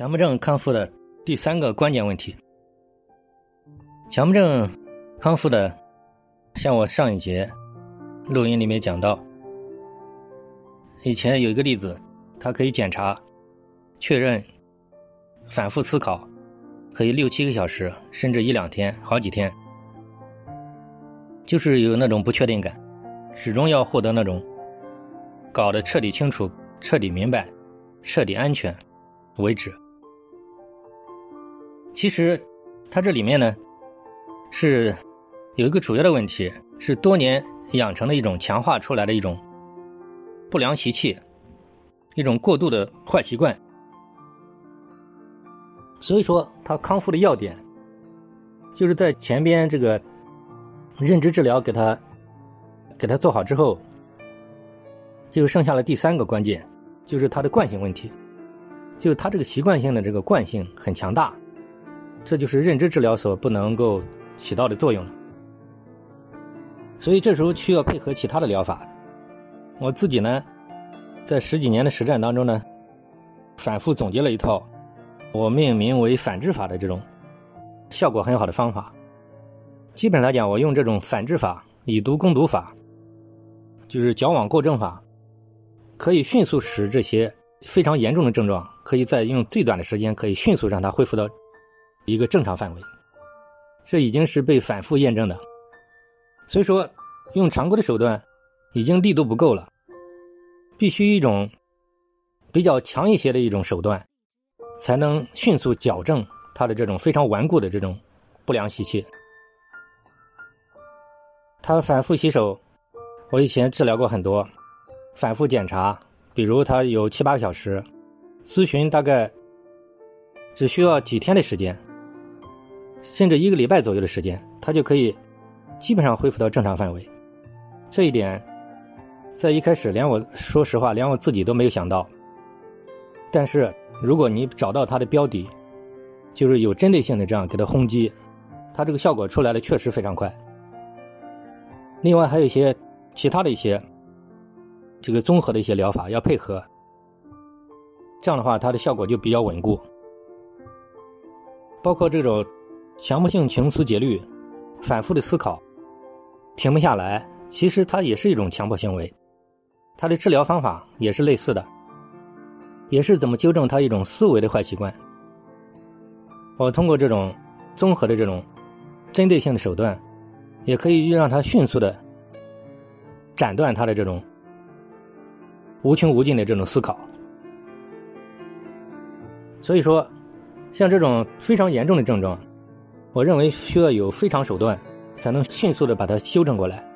强迫症康复的第三个关键问题。强迫症康复的，像我上一节录音里面讲到，以前有一个例子，他可以检查、确认、反复思考，可以六七个小时，甚至一两天、好几天，就是有那种不确定感，始终要获得那种搞得彻底清楚、彻底明白、彻底安全。为止。其实，它这里面呢，是有一个主要的问题，是多年养成的一种强化出来的一种不良习气，一种过度的坏习惯。所以说，他康复的要点，就是在前边这个认知治疗给他给他做好之后，就剩下了第三个关键，就是他的惯性问题。就是他这个习惯性的这个惯性很强大，这就是认知治疗所不能够起到的作用了。所以这时候需要配合其他的疗法。我自己呢，在十几年的实战当中呢，反复总结了一套我命名为反制法的这种效果很好的方法。基本上来讲，我用这种反制法、以毒攻毒法，就是矫枉过正法，可以迅速使这些。非常严重的症状，可以在用最短的时间，可以迅速让它恢复到一个正常范围。这已经是被反复验证的。所以说，用常规的手段已经力度不够了，必须一种比较强一些的一种手段，才能迅速矫正他的这种非常顽固的这种不良习气。他反复洗手，我以前治疗过很多，反复检查。比如他有七八个小时，咨询大概只需要几天的时间，甚至一个礼拜左右的时间，他就可以基本上恢复到正常范围。这一点在一开始连我说实话连我自己都没有想到。但是如果你找到他的标的，就是有针对性的这样给他轰击，他这个效果出来的确实非常快。另外还有一些其他的一些。这个综合的一些疗法要配合，这样的话它的效果就比较稳固。包括这种强迫性穷思竭虑、反复的思考、停不下来，其实它也是一种强迫行为。它的治疗方法也是类似的，也是怎么纠正他一种思维的坏习惯。我通过这种综合的这种针对性的手段，也可以让他迅速的斩断他的这种。无穷无尽的这种思考，所以说，像这种非常严重的症状，我认为需要有非常手段，才能迅速的把它修正过来。